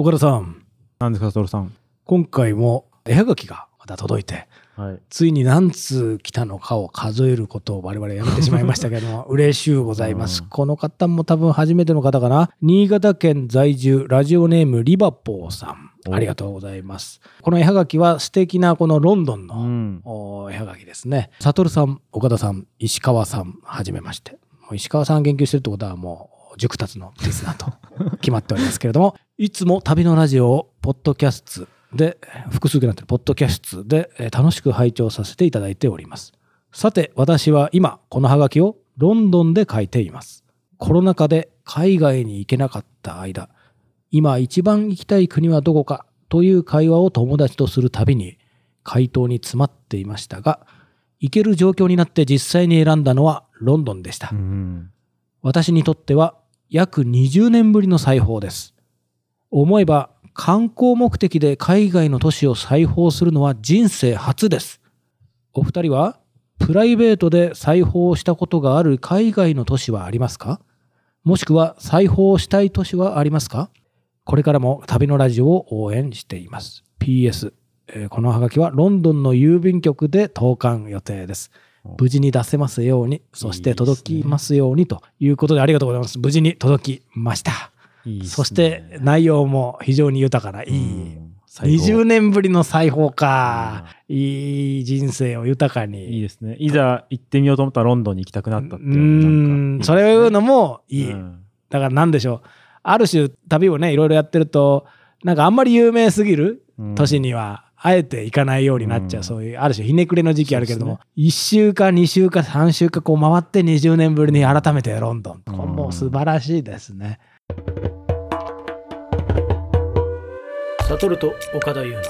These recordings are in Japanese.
岡田さん、何ですか、トルさん。今回も絵はがきがまた届いて、はい。ついに何通来たのかを数えることを我々やめてしまいましたけども、嬉しゅうございます。うんこの方も多分初めての方かな？新潟県在住、ラジオネームリバポーさん。おありがとうございます。この絵はがきは素敵なこのロンドンの、ん。お絵はがきですね。サトルさん、岡田さん、石川さん、はじめまして。石川さん研究してるってことはもう熟達のリスナーと決まっておりますけれども、いつも旅のラジオをポッドキャストで、複数になってるポッドキャストでえー楽しく拝聴させていただいております。さて、私は今、このハガキをロンドンで書いています。コロナ禍で海外に行けなかった間、今一番行きたい国はどこかという会話を友達とするたびに回答に詰まっていましたが、行ける状況になって実際に選んだのはロンドンでした。うん。私にとっては約20年ぶりの裁縫です。思えば観光目的で海外の都市を裁縫するのは人生初です。お二人はプライベートで裁縫をしたことがある海外の都市はありますか？もしくは裁縫をしたい都市はありますか？これからも旅のラジオを応援しています。PS、えーこのハガキはロンドンの郵便局で投函予定です。無事に出せますように、そして届きますようにということでありがとうございます。無事に届きました。いいねそして内容も非常に豊かな、いい。うん最高20年ぶりの裁縫か。いい人生を豊かに。いいですね。いざ行ってみようと思ったらロンドンに行きたくなったっていううんん、かそれを言うのもいい。うんだから何でしょう。ある種旅をね、いろいろやってると、なんかあんまり有名すぎるうん都市には、あえて行かないようになっちゃう、うんそういう、ある種ひねくれの時期あるけれども、そう1週間、2週間、3週間こう回って20年ぶりに改めてロンドン。うんもう素晴らしいですね。サトルと岡田優の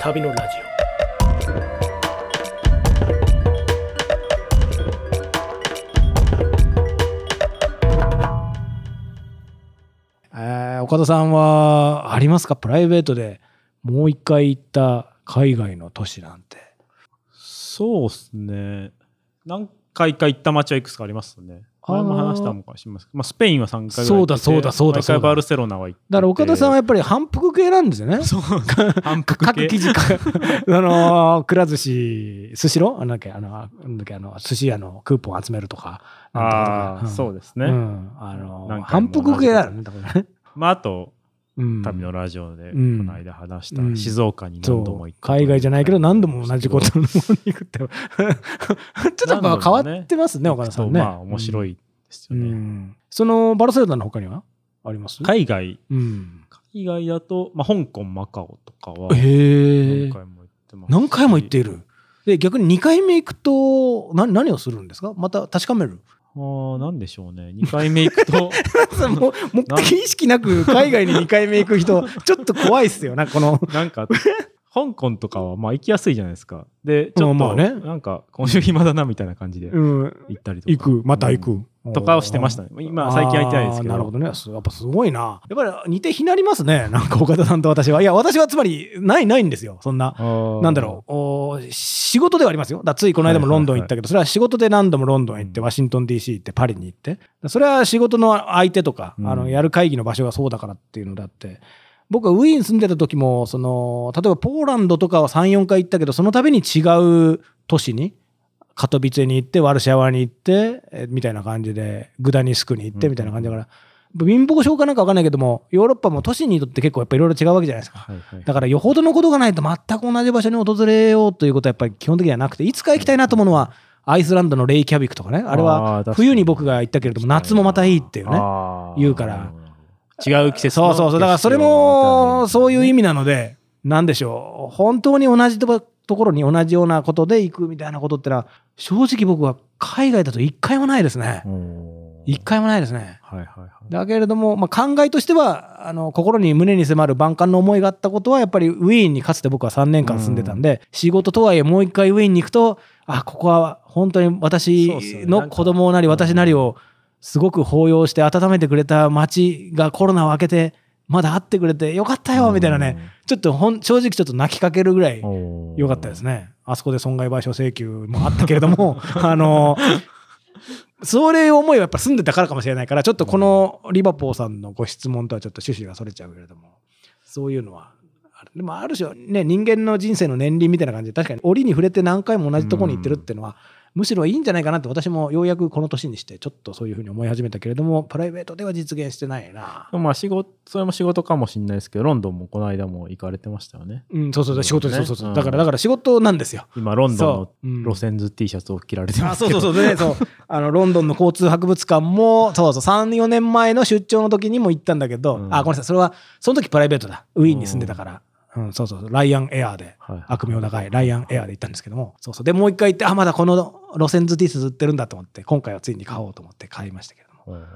旅のラジオ。えー岡田さんはありますか？プライベートでもう一回行った海外の都市なんて。そうですね。何回か行った街はいくつかありますね。前も話したのかもしれません。まあ、スペインは3回ぐらいそうだそうだそうだそうバルセロナは行ってて。だから岡田さんはやっぱり反復系なんですよね。そう、反復系各記事か、あのー、くら寿司、スシロー？なんだっけ、あの、なんだっけ、あの、寿司屋のクーポン集めるとか。ああ、そうでですね。うん。あのー、反も復系だよね、多分ね。まあ、あと、うん。旅のラジオで、こうんの間話したうん静岡に何度も行った。海外じゃないけど何度も同じことの方に行くって。ちょっと変わってますね、岡田さんね。まあ、面白い。いですうよね。ん。その、バルセロナの他にはあります？海外、うん。海外だと、まあ、香港、マカオとかは。何回も行ってますし。何回も行っている。で、逆に2回目行くと、な何をするんですか？また確かめるああ、なんでしょうね。2回目行くと、もう目的意識なく海外に2回目行く人、ちょっと怖いっすよ。なこの、なんか、香港とかはまあ行きやすいじゃないですか。で、ちょっと、まあねなんか、今週暇だなみたいな感じでうん、行ったりとか。行く、また行く。うんとかをしてましたね。今、最近は行ってないですけど。なるほどね。すやっぱすごいな。やっぱり似て非なりますね。なんか岡田さんと私は。いや、私はつまり、ない、ないんですよ。そんな。なんだろうお仕事ではありますよ。だついこの間もロンドン行ったけど、それは仕事で何度もロンドン行って、うんワシントン DC 行って、パリに行って。それは仕事の相手とか、うんあの、やる会議の場所がそうだからっていうのであって、僕はウィーン住んでた時も、その、例えばポーランドとかは3、4回行ったけど、その度に違う都市に、カトビツェに行って、ワルシャワに行って、えみたいな感じで、グダニスクに行って、みたいな感じだから、貧乏症かなんか分かんないけども、ヨーロッパも都市にとって結構やっぱいろいろ違うわけじゃないですか。はいはい。だからよほどのことがないと全く同じ場所に訪れようということはやっぱり基本的にはなくて、いつか行きたいなと思うのは、アイスランドのレイキャビクとかね。あれは冬に僕が行ったけれども、夏もまたいいっていうね。言うから。違う季節のそうそうそう。だからそれもそういう意味なので、なんでしょう。本当に同じとこところに同じようなことで行くみたいなことってのは、正直僕は海外だと一回もないですね。一回もないですね。はいはいはい。だけれども、まあ、考えとしてはあの心に胸に迫る万感の思いがあったことはやっぱりウィーンにかつて僕は3年間住んでたんで、仕事とはいえもう一回ウィーンに行くとあここは本当に私の子供なりうん私なりをすごく抱擁して温めてくれた街がコロナを明けてまだ会ってくれてよかったよみたいなね、ちょっとほん正直ちょっと泣きかけるぐらいうん。よかったですね。あそこで損害賠償請求もあったけれども、あの、それ思いはやっぱ住んでたからかもしれないから、ちょっとこのリバポーさんのご質問とはちょっと趣旨がそれちゃうけれども、そういうのはある。でもある種ね、人間の人生の年輪みたいな感じで、確かに折に触れて何回も同じところに行ってるっていうのは、むしろいいんじゃないかなって私もようやくこの年にしてちょっとそういうふうに思い始めたけれどもプライベートでは実現してないな。まあ仕事、それも仕事かもしれないですけど、ロンドンもこの間も行かれてましたよね。うんそうそうそう仕事で、ねそうそうそう。うん。だからだから仕事なんですよ。今、ロンドンの路線図 T シャツを着られてまあすけど。そうそうそう。でねそう。あのロンドンの交通博物館もそうそう34年前の出張の時にも行ったんだけど、うん。あごめんなさい。それはその時プライベートだ。ウィーンに住んでたから、うん、そうそうライアンエアーではい。悪名高いライアンエアーで行ったんですけども。そうそう。でもう一回行ってあまだこの路線図 T シャツ売ってるんだと思って今回はついに買おうと思って買いましたけれど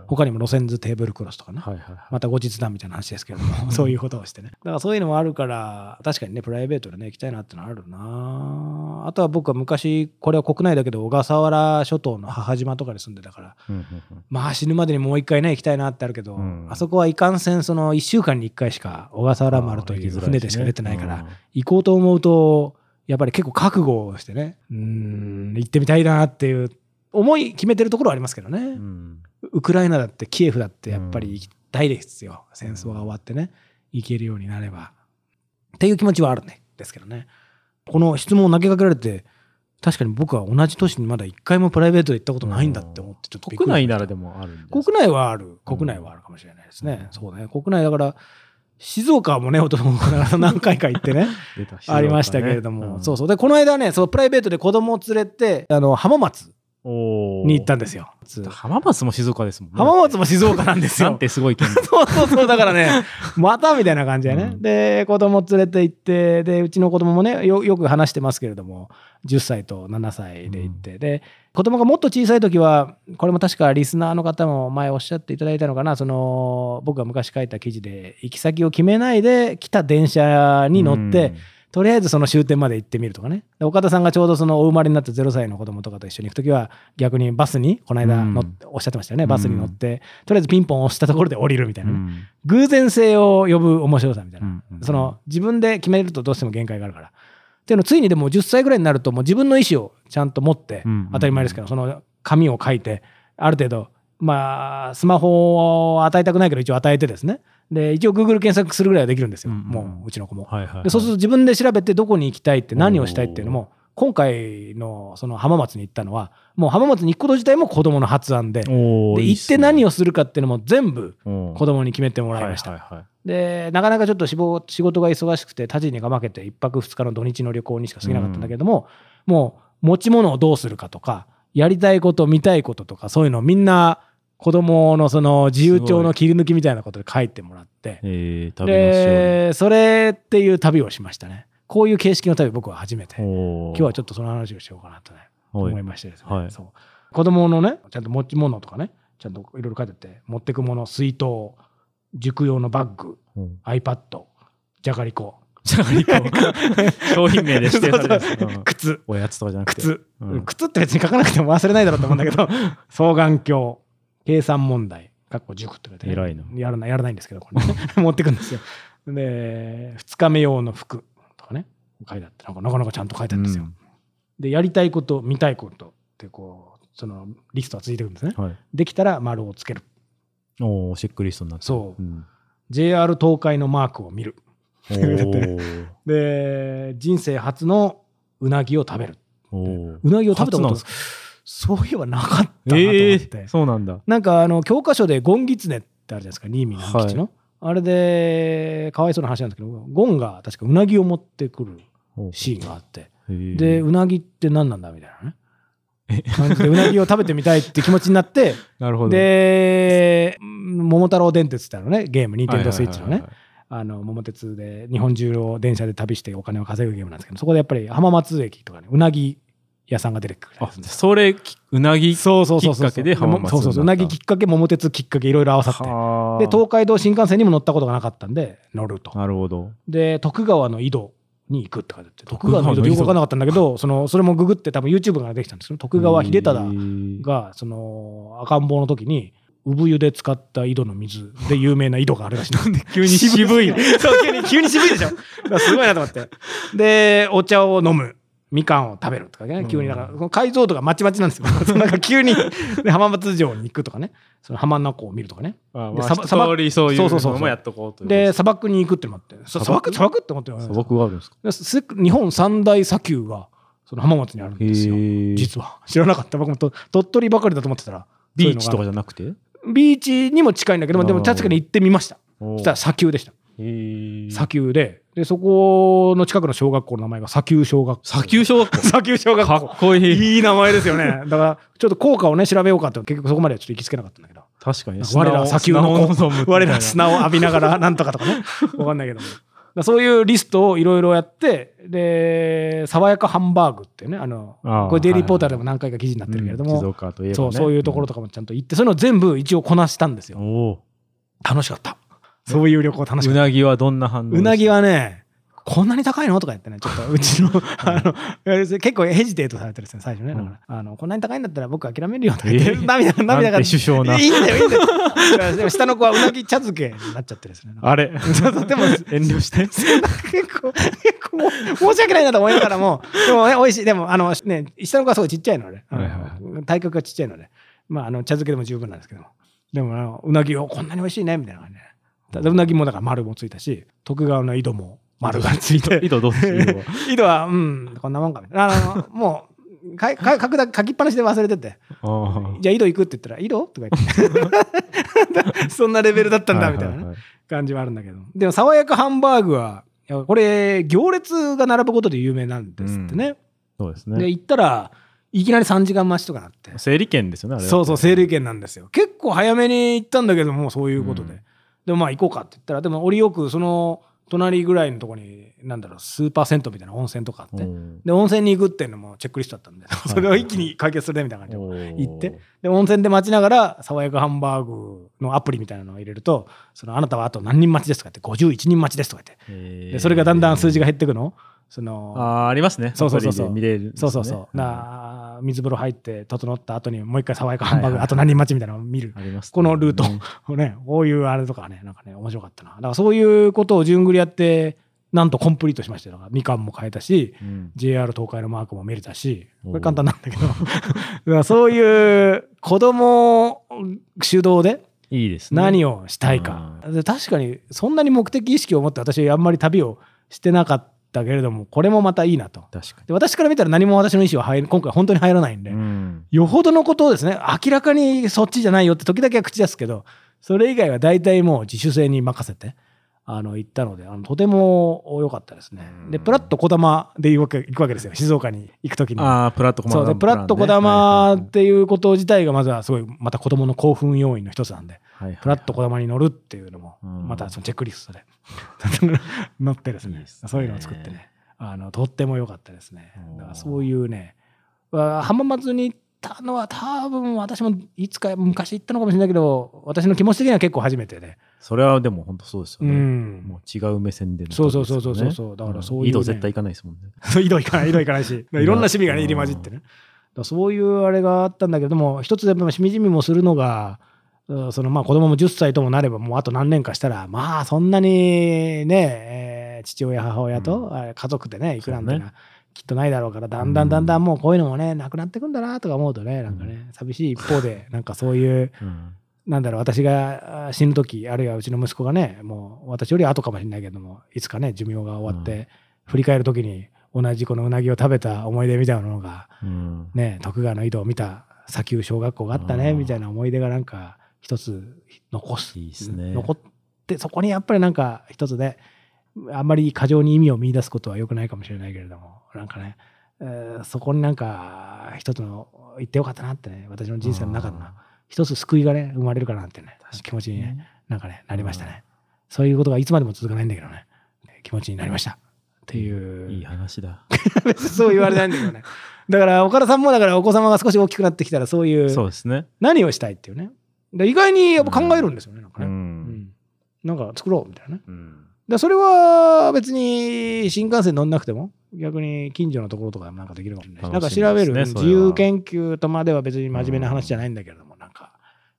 他にも路線図テーブルクロスとかね、はいはいはい。また後日談みたいな話ですけれども、そういうことをしてね。だからそういうのもあるから、確かにね、プライベートでね、行きたいなってのはあるな。あとは僕は昔、これは国内だけど、小笠原諸島の母島とかに住んでたから、うんうんうん。まあ死ぬまでにもう一回ね、行きたいなってあるけど、うん。あそこはいかんせん、その1週間に1回しか小笠原丸という船でしか出てないから、行こうと思うと、やっぱり結構覚悟をしてね、うーん、行ってみたいなっていう思い決めてるところはありますけどね。うんうんウクライナだってキエフだってやっぱり行きたいですよ、戦争が終わってね行けるようになれば。っていう気持ちはあるねですけどね。この質問を投げかけられて確かに僕は同じ年にまだ一回もプライベートで行ったことないんだって思ってちょっと国内ならでもあるんです国内はある。国内はあるかもしれないですね、そうね。国内だから静岡もね男の子ながら 何回か行ってねありましたけれども、そううそう。でこの間ねそうプライベートで子供を連れてあの浜松に行ったんですよ。浜松も静岡ですもんね。浜松も静岡なんですよ。なんてすごい県。だ そうそうそう、だからね、またみたいな感じでね。うん。で、子供連れて行って、で、うちの子供もね、よよく話してますけれども、10歳と7歳で行って、で、子供がもっと小さい時は、これも確かリスナーの方も前おっしゃっていただいたのかな、その、僕が昔書いた記事で、行き先を決めないで来た電車に乗って、とりあえずその終点まで行ってみるとかね。で岡田さんがちょうどそのお生まれになった0歳の子供とかと一緒に行くときは逆にバスにこの間乗って、おっしゃってましたよね。バスに乗って、とりあえずピンポン押したところで降りるみたいなね、うん偶然性を呼ぶ面白さみたいな。その自分で決めるとどうしても限界があるから。っていうのをついにでも10歳ぐらいになるともう自分の意思をちゃんと持って、うん当たり前ですけど、その紙を書いて、ある程度、まあ、スマホを与えたくないけど一応与えてですね。で、一応 Google 検索するぐらいはできるんですよ。うんうんもううちの子も。はいはいはい。でそうすると自分で調べてどこに行きたいって何をしたいっていうのも今回のその浜松に行ったのはもう浜松に行くこと自体も子供の発案でで行って何をするかっていうのも全部うん。子供に決めてもらいました、はいはいはい。でなかなかちょっと仕事仕事が忙しくて他人にが負けて1泊2日の土日の旅行にしか過ぎなかったんだけども、もう持ち物をどうするかとかやりたいこと見たいこととかそういうのをみんな子供のその自由帳の切り抜きみたいなことで書いてもらって。えーでそれっていう旅をしましたね。こういう形式の旅僕は初めて。今日はちょっとその話をしようかなとねはい。思いましてですね、はい。そう。子供のねちゃんと持ち物とかねちゃんといろいろ書いてて持ってくもの水筒塾用のバッグうん。iPad じゃがりこ。じゃがりこ。商品名で指定されてるそうそう。うん。靴。おやつとかじゃなくて。靴、うん。靴って別に書かなくても忘れないだろうと思うんだけど 双眼鏡計算問題。かっこ塾って書いてね偉いな。やらないやらないんですけどこれ、ね、持ってくんですよ。で2日目用の服とかね。書いてあってなんかなかなかちゃんと書いてあるんですよ、でやりたいこと見たいことってこうそのリストがついてくるんですね。うんはい。できたら丸をつける。おーチェックリストになってる。そう。うん。JR 東海のマークを見る。で人生初のうなぎを食べるうなぎを食べたこと初なんですか？そういえばなかったなと思えって、ーそうなんだ。なんかあの教科書でゴンギツネってあるじゃないですか新見南吉の、あれでかわいそうな話なんですけどゴンが確かうなぎを持ってくるおシーンがあって。でうなぎって何なんだみたいなね。感じでうなぎを食べてみたいって気持ちになって なるほど。でうん桃太郎電鉄ってあるのねゲームニンテンドースイッチのねはい。はいはいはいあの桃鉄で日本中を電車で旅してお金を稼ぐゲームなんですけどそこでやっぱり浜松駅とかねうなぎ屋さんが出てくるあそれきうなぎそうそうそうそう。きっかけで浜松そうそうそう。うなぎきっかけ桃鉄きっかけいろいろ合わさって。はあ。で東海道新幹線にも乗ったことがなかったんで乗ると。なるほど。で徳川の井戸に行くって書いてあって徳徳川の井戸よく分からなかったんだけどそのそれもググって多分 YouTube からできたんですよ徳川秀忠がその赤ん坊の時に産湯で使った井戸の水で有名な井戸があるらしい。なんで急に渋い。そう急に急に渋いでしょ。すごいなと思って。でお茶を飲むみかんを食べるとかね、急にだから、この解像度がまちまちなんですよ。なんか急に、で浜松城に行くとかね、その浜名湖を見るとかね。あまあ、でさ一通りそういそうそうそうそううのもやっとこうというで、砂漠に行くってのもあって、そ砂漠？砂漠って思ってる砂漠があるんですか？日本三大砂丘がその浜松にあるんですよ。実は。知らなかった。僕もと鳥取ばかりだと思ってたら。ビーチとかじゃなくて？がビーチにも近いんだけども、でも確かに行ってみました。おそしたら砂丘でした。砂丘で、で、そこの近くの小学校の名前が砂丘小学校。砂丘小学校？砂丘小学か校。っこいい。いい名前ですよね。だから、ちょっと効果をね、調べようかって、結局そこまではちょっと行きつけなかったんだけど。確かに。我ら砂丘の砂を望むみたいな我ら砂を浴びながらなんとかとかね。わかんないけども。そういうリストをいろいろやって、で、爽やかハンバーグっていうね、あの、あーこれデイリーポータルでも何回か記事になってるけれども、そう、そういうところとかもちゃんと行って、そういうのを全部一応こなしたんですよ。楽しかった。そういう旅行楽しかった。うなぎはどんな反応うなぎははね、こんなに高いの？とか言ってね、ちょっと うちの、あの、結構ヘジテートされてるんですね、最初ね。だから、あの、こんなに高いんだったら僕諦めるよとか言って、えー涙が、涙が。首相ないいんだよ、いいんだよ。でも下の子はうなぎ茶漬けになっちゃってですね。あれ？そうそうでも、遠慮して？結構、結構申し訳ないなと思いながらも、でもね、美味しい。でも、あの、ね、下の子はすごいちっちゃいので、体格がちっちゃいので、まあ、あの、茶漬けでも十分なんですけども。でも、うなぎをこんなに美味しいね、みたいな感じで。ただうなぎもだから丸もついたし、徳川の井戸も丸がついて。井戸どうする井戸は、うん、こんなもんかみたいな。あの、もう、かか書くだ書きっぱなしで忘れてて、あじゃあ井戸行くって言ったら、井戸？とか言って。そんなレベルだったんだ、みたいなね。はい感じはあるんだけど。でも、爽やかハンバーグは、これ、行列が並ぶことで有名なんですってね。で、そうですね。行ったら、いきなり3時間待ちとかなって。整理券ですよね。そうそう、整理券なんですよ。結構早めに行ったんだけども、そういうことで。うんでもまあ行こうかって言ったら、でも折よくその隣ぐらいのところに、なんだろう、スーパー銭湯みたいな温泉とかあって、うん。で、温泉に行くっていうのもチェックリストだったんで、それを一気に解決するねみたいな感じで。行って。で、温泉で待ちながら、爽やかハンバーグのアプリみたいなのを入れると、そのあなたはあと何人待ちですとかって、51人待ちですとか言って、でそれがだんだん数字が減っていくの。そのあーありますね。そうそうそうそう見れるね。そうそうそう。な水風呂入って整った後にもう一回爽やかハンバーグ、はいはいはいあと何人待ちみたいなのを見る。ありますねこのルートうんね、こういうあれとかね、なんかね、面白かったな。だからそういうことを順繰りやって、なんとコンプリートしましたよ。みかんも買えたし、うん JR 東海のマークも見れたし、これ簡単なんだけど、だからそういう子供主導でいいですね。何をしたいか。で確かにそんなに目的意識を持って私あんまり旅をしてなかったけれども、これもまたいいなと。で私から見たら何も私の意思は入る今回本当に入らないんで、に。うんよほどのことをですね、明らかにそっちじゃないよって時だけは口出すけど、それ以外は大体もう自主性に任せて、あの、行ったので、あのとても良かったですね。で、プラッと小玉で行くわけ行くわけですよ、静岡に行く時に。ああ、プラットコマそうで、プラッと小玉っていうこと自体がまずはすごい、また子供の興奮要因の一つなんで、プラッと小玉に乗るっていうのも、うん。またそのチェックリストで 乗ってですね。ね。そういうのを作ってね、あの、とっても良かったですね。だからそういうね、わ浜松に行ったのは多分私もいつか昔行ったのかもしれないけど、私の気持ち的には結構初めてで。それはでも本当そうですようね。ん。もう違う目線でのそうそうそうそうそう。だからそういうね。井戸絶対行かないですもんね。井戸行かない、井戸行かないし、いろんな趣味がね、入り混じってね。そういうあれがあったんだけど、でも一つでもしみじみもするのが、うんそのまあ子供も10歳ともなれば、もうあと何年かしたら、まあそんなにね、えー父親、母親と、あ家族でね、行くなんていうのはきっとないだろうから、だんだんだんだんもうこういうのもね、なくなってくんだなとか思うとね、なんかね、寂しい一方で、なんかそういう、うん。なんだろう、私があ死ぬ時あるいはうちの息子がね、もう私より後かもしれないけども、いつかね、寿命が終わって、うん。振り返る時に、同じこのうなぎを食べた思い出みたいなのが、うん。ね、徳川の井戸を見た砂丘小学校があったね、うん。みたいな思い出がなんか、一つ残す。いいですね残って、そこにやっぱりなんか一つで、あんまり過剰に意味を見出すことは良くないかもしれないけれども、なんかね、えーそこになんか一つの言ってよかったなってね、私の人生の中での一つ救いがね、生まれるかなってね、気持ちにね、なんかね、なりましたね。そういうことがいつまでも続かないんだけどね、気持ちになりました。っていう。いい話だ。そう言われないんだけどね。だから、岡田さんもだからお子様が少し大きくなってきたら、そういう、そうですね。何をしたいっていうね。で意外にやっぱ考えるんですよね、なんかう。ね。うんんなんか作ろうみたいなね。うんでそれは別に新幹線乗んなくても、逆に近所のところとかでもなんかできるかもしれないし、なんか調べる、自由研究とまでは別に真面目な話じゃないんだけれども、なんか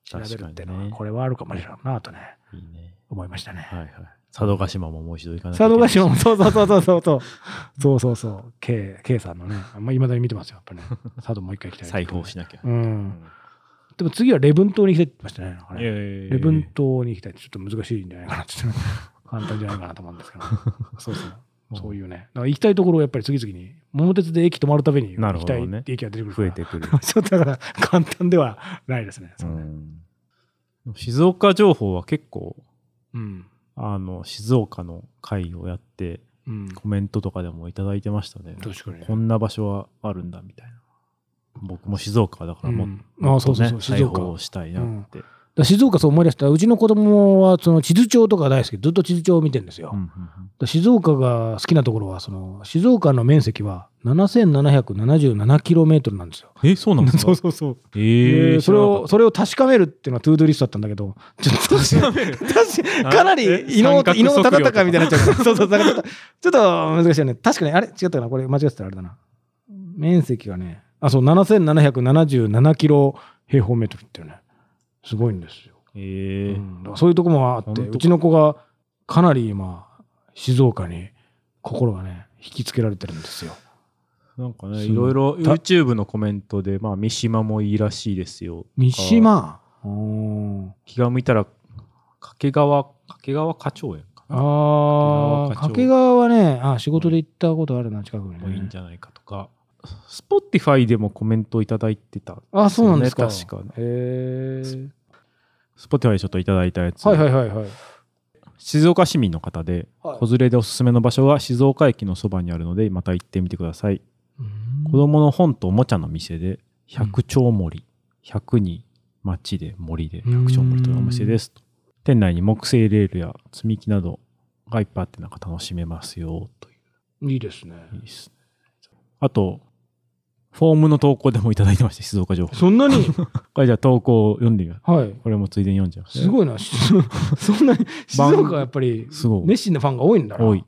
調べるっていうのは、これはあるかもしれないなとね、いいね。思いましたね。はいはい。佐渡島ももう一度行かない佐渡島も、そうそうそうそうそうそう。そうそうそう。K、K さんのね。まあ、未だに見てますよ、やっぱりね。佐渡もう一回行きたい。裁縫しなきゃ。う。うんんでも次はレブン島に行きたいって言ってましたね。なんかねいやいやいやレブン島に行きたいってちょっと難しいんじゃないかなって。簡単じゃないかなと思うんですけど。そうそう。そういうね。だから行きたいところをやっぱり次々に、桃鉄で駅止まるたびにな行きたいねって駅が出てくるから。増えてくる。ちょっとだから簡単ではないですね。うそうねん静岡情報は結構、うん。あの、静岡の会をやって、うん。コメントとかでもいただいてましたね。確かにね。こんな場所はあるんだみたいな。僕も静岡だからもっうん。と、あそうそうそうね静岡。したいなって。だ静岡そう思い出した。うちの子供はその地図帳とか大好き。でずっと地図帳を見てるんですよ。うんうんだから静岡が好きなところはその静岡の面積は 7777km なんですよ。うんえ、そうなんですか？そうそうそう。えーでそれをそれを確かめるっていうのはトゥードゥリストだったんだけどちょっと確かめる確かかなり伊能忠敬みたいになっちゃう そうそうちょっと難しいよね。確かにあれ違ったかな。これ間違ってたらあれだな。面積がねあそう7777キロ平方メートルっていうね。すごいんですよ、え。ーうん。そういうとこもあってうちの子がかなり今静岡に心がね引きつけられてるんですよ。なんかね、い。いろいろた YouTube のコメントで、まあ、三島もいいらしいですよ。三島？気が向いたら、掛川、掛川花鳥園かな。ああ掛川はねあ仕事で行ったことあるな近くにもいいんねじゃないかとか。Spotify でもコメントいただいてた。あそうなんですか確かね。へえ Spotify でちょっといただいたやつ。はいはいはいはい静岡市民の方で、はい子連れでおすすめの場所は静岡駅のそばにあるので、また行ってみてください。子供の本とおもちゃの店で、百丁森、百に町で森で百丁森というお店ですと。店内に木製レールや積み木などがいっぱいあってなんか楽しめますよといいいですねう。いいですね。あと、フォームの投稿でもいただいてました、静岡情報。そんなに？これじゃあ投稿を読んでみます。はいこれもついでに読んじゃいます。すごいなしそんなに？静岡はやっぱりすごい熱心なファンが多いんだな多い。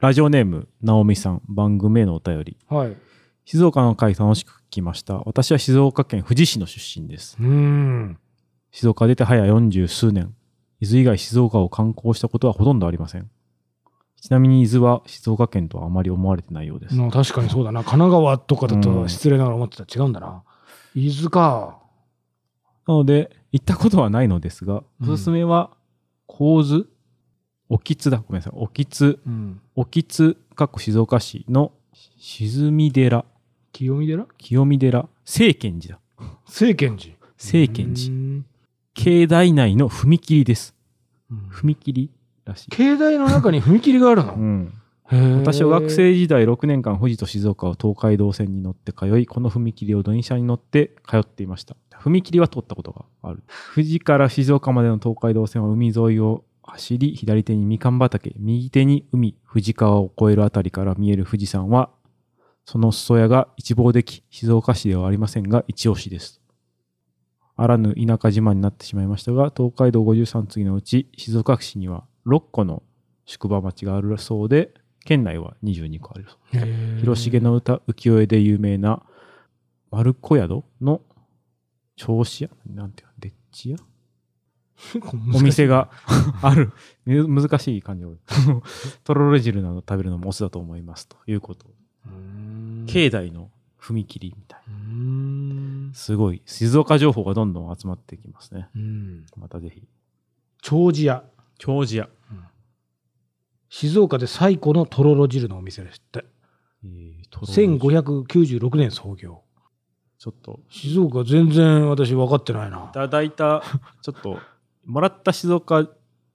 ラジオネーム、なおみさん、番組へのお便り。はい静岡の会楽しく聞きました。私は静岡県富士市の出身です。うーん静岡出て早40数年。伊豆以外静岡を観光したことはほとんどありません。ちなみに伊豆は静岡県とはあまり思われてないようです。まあ確かにそうだな。神奈川とかだうん。と失礼ながら思ってた。ら違うんだな。伊豆か。なので、行ったことはないのですが、うん。おすすめは、神津。沖津だ。ごめんなさい。沖津、うん。沖津、かっこ静岡市の静見寺、清見寺？清見寺、聖賢寺だ。聖賢寺。聖賢寺。境内内の踏切です。うん。踏切らしい。境内の中に踏切があるの？うん。私は学生時代6年間富士と静岡を東海道線に乗って通い、この踏切を電車に乗って通っていました。踏切は通ったことがある。富士から静岡までの東海道線は海沿いを走り、左手にみかん畑、右手に海、富士川を越えるあたりから見える富士山は、その裾野が一望でき、静岡市ではありませんが、一押しです。あらぬ田舎自慢になってしまいましたが、東海道53次のうち、静岡市には6個の宿場町があるそうで、県内は22個あるそうへー。広重の歌浮世絵で有名な丸子宿の銚子屋なんていうのでっち屋？お店がある。む難しい感じ。を とろろ汁など食べるのもオスだと思いますということ。境内の踏切みたいすごい。静岡情報がどんどん集まってきますね。うん。またぜひ。長寿屋長寿屋静岡で最古のとろろ汁のお店ですってえーとろろ汁。1596年創業。ちょっと。静岡全然私分かってないな。いただいたちょっともらった静岡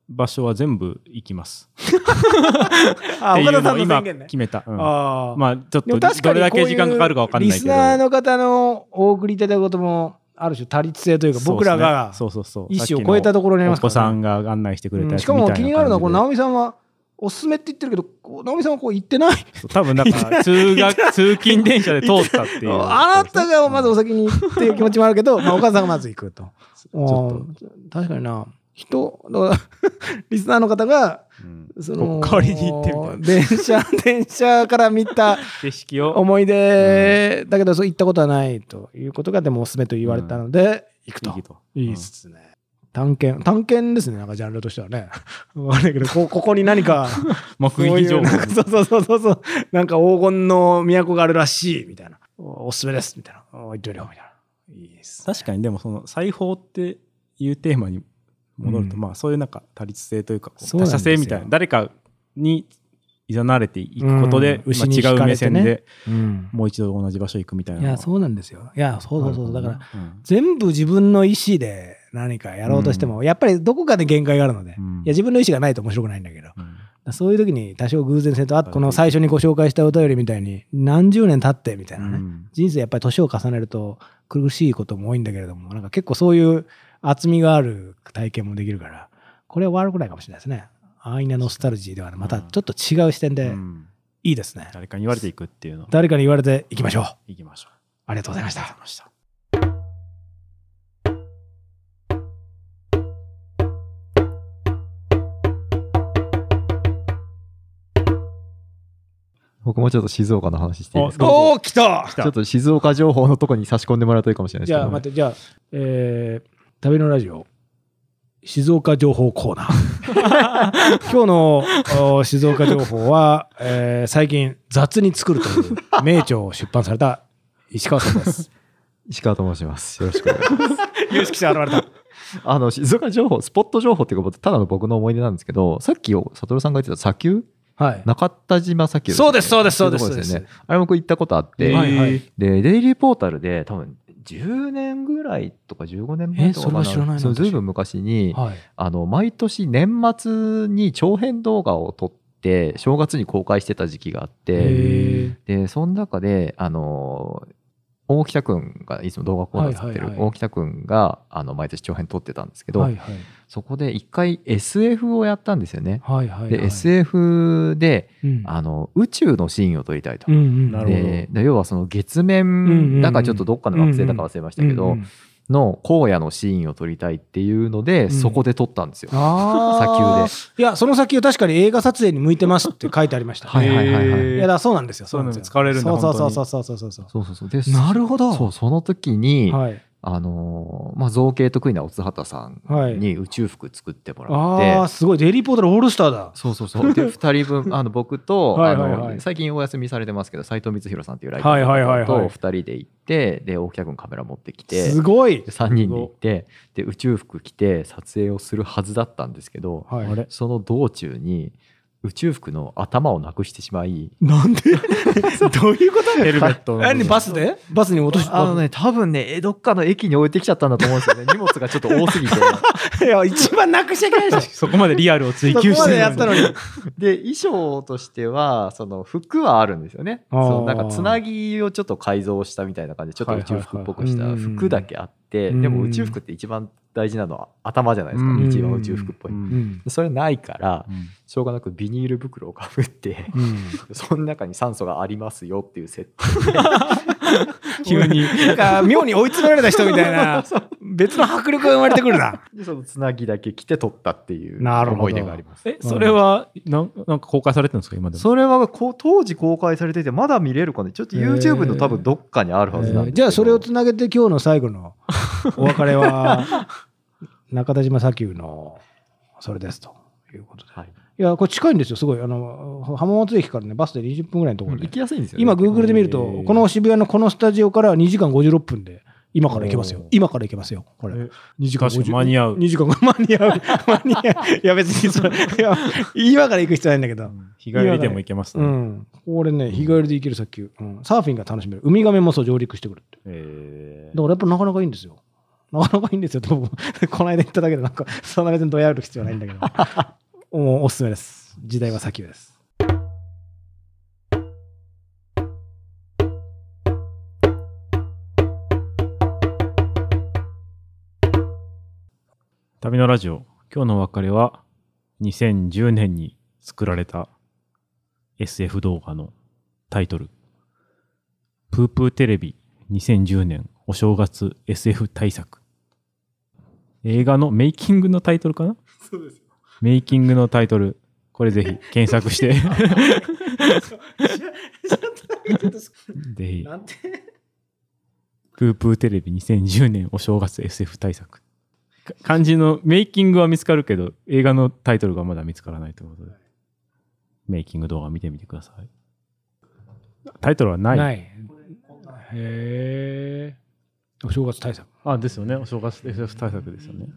場所は全部行きます。あ岡田さんの今宣言ね。決めた、うん。ああまあちょっとどれだけ時間かかるか分かんないけど。リスナーの方のお送りいただくこともある種多律性というか僕らがそうですね。そうそうそう。意思を超えたところにありますお子からね。さんが案内してくれたしかも気になるのはこの感直美さんはおすすめって言ってるけど直美さんはこう言ってない？多分だから 通学通勤電車で通ったっていう。あなたがまずお先に行っていう気持ちもあるけど、まあ、お母さんがまず行くと。ちょうん。確かにな。人リスナーの方がうんそのこ代わりに行ってみたいな。電車電車から見た 景色を。思い出だけどそう行ったことはないということがでもおすすめと言われたので、行くと。いいですね、探検、探検ですね、なんかジャンルとしてはね。わかんないけど、こここに何か、目撃情報。そうそうそうそうそう、なんか黄金の都があるらしい、みたいな。おおすすめです、みたいな。お言ってよ、みたいな。いいです。確かにでもその裁縫っていうテーマに戻ると、うん。まあそういうなんか多律性というか他者性みたいな誰かにいざなれていくことで、うん。牛まあ違う目線でうん。もう一度同じ場所行くみたいな。いや、そうなんですよ。いや、そうそうそう。だから、うん。全部自分の意思で何かやろうとしても、やっぱりどこかで限界があるので、うん。いや自分の意思がないと面白くないんだけど、うん。そういう時に多少偶然性と、あとこの最初にご紹介したお便りみたいに、何十年経ってみたいなね、うん。人生やっぱり年を重ねると苦しいことも多いんだけれども、なんか結構そういう厚みがある体験もできるから、これは悪くないかもしれないですね。安易なノスタルジーではまたちょっと違う視点でうん。いいですね。誰かに言われていくっていうの。を誰かに言われていきましょう。行きましょう。ありがとうございました。ありがとう。ございました。僕もちょっと静岡の話していいですか？おー、来た。たちょっと静岡情報のとこに差し込んでもらうといいかもしれないですけど、じゃあ待って、じゃあ、えー、旅のラジオ、静岡情報コーナー。今日のお静岡情報は、えー最近雑に作るという名著を出版された石川さんです。石川と申します。よろしくお願いします。有識者現れた。あの、静岡情報、スポット情報っていうか、ただの僕の思い出なんですけど、さっき、悟さんが言ってた砂丘？はい。中田島砂丘ですね、そうですそうですっていとこそうですよね。あれ僕行ったことあって、はいはいで、デイリーポータルで多分10年ぐらいとか15年前とかかな。ずいぶん昔に、はい。あの、毎年年末に長編動画を撮って、正月に公開してた時期があって、へで、その中で、あの、大北くんがいつも動画コーナー作ってる大北くんが、あの、毎年長編撮ってたんですけど、はいはい。そこで一回 SF をやったんですよね。はいはいはい。で、SF で、うん、あの、宇宙のシーンを撮りたいと。でで要はその月うんうんうん面、なんかちょっとどっかの惑星だか忘れましたけどうんうん、の荒野のシーンを撮りたいっていうので、んそこで撮ったんですよ。あ砂丘で。いや、その砂丘確かに映画撮影に向いてますって書いてありました。はいはいはいはいいや、だそうなんですよ。そういうのなんですよ使われるんだそうそうそうそうそうそう。そうそうそう。で、なるほど。そう、その時に、はい。あのーまあ、造形得意なお津畑さんに宇宙服作ってもらって、ああ、すごい。デイリーポータルオールスターだ。そうそうそう。で、二人分、あの、僕と、はいはいはいあの、最近お休みされてますけど、斉藤光弘さんっていうライターはいはいはいはいと二人で行って、で、大木君カメラ持ってきて、すごいで。3人で行って、で、宇宙服着て撮影をするはずだったんですけど、はいあれ？その道中に、宇宙服の頭をなくしてしまい、なんで？どういうことヘルメットの部分何バスで？バスに落としあのね、多分ね、どっかの駅に置いてきちゃったんだと思うんですよね。荷物がちょっと多すぎて。いや、一番なくしちゃいけないでしょ。そこまでリアルを追求してるでやったのに。で、衣装としては、その服はあるんですよね。あーそうなんかつなぎをちょっと改造したみたいな感じで、ちょっと宇宙服っぽくしたはいはいはい服だけあって、うんでも宇宙服って一番大事なのは頭じゃないですか、うん。一番宇宙服っぽい。それないからう、ん。しょうがなくビニール袋をかぶって、うん。その中に酸素がありますよっていう設定。で、急に。なんか、妙に追い詰められた人みたいな、別の迫力が生まれてくるな。でそのつなぎだけ着て撮ったっていうなるほど。思い出があります。えそれはなんなんか公開されてるんですか今でも？それはこう当時公開されてて、まだ見れるかね、ちょっと YouTube の多分どっかにあるはずなんでじゃあ、それをつなげて今日の最後のお別れは、中田島砂丘のそれですということで。はいいや、これ近いんですよ、すごい。あの、浜松駅からね、バスで20分ぐらいのところで。行きやすいんですよね。今、Google で見るとへー、この渋谷のこのスタジオから2時間56分で、今から行けますよ。今から行けますよ、これ。え2時間間に合う2時間、間に合う。間に合う。いや、別にそれ、いや、今から行く必要ないんだけど。日帰りでも行けますねうん。これね、日帰りで行ける砂丘。うん。サーフィンが楽しめる。ウミガメもそう上陸してくるって。えだからやっぱなかなかいいんですよ。なかなかいいんですよ。でもこの間言っただけでなんか、そんな別にどやる必要ないんだけど。もうおすすめです。時代は砂丘です。旅のラジオ今日のお別れは2010年に作られた SF 動画のタイトル「プープーテレビ2010年お正月 SF 大作」映画のメイキングのタイトルかな？そうですよ。メイキングのタイトル。これぜひ検索して。ぜひ。なんて？プープーテレビ2010年お正月 SF 対策。漢字のメイキングは見つかるけど、映画のタイトルがまだ見つからないということで、メイキング動画見てみてください。タイトルはない。ない。へえ。お正月対策。あですよね。お正月 SF 対策ですよね。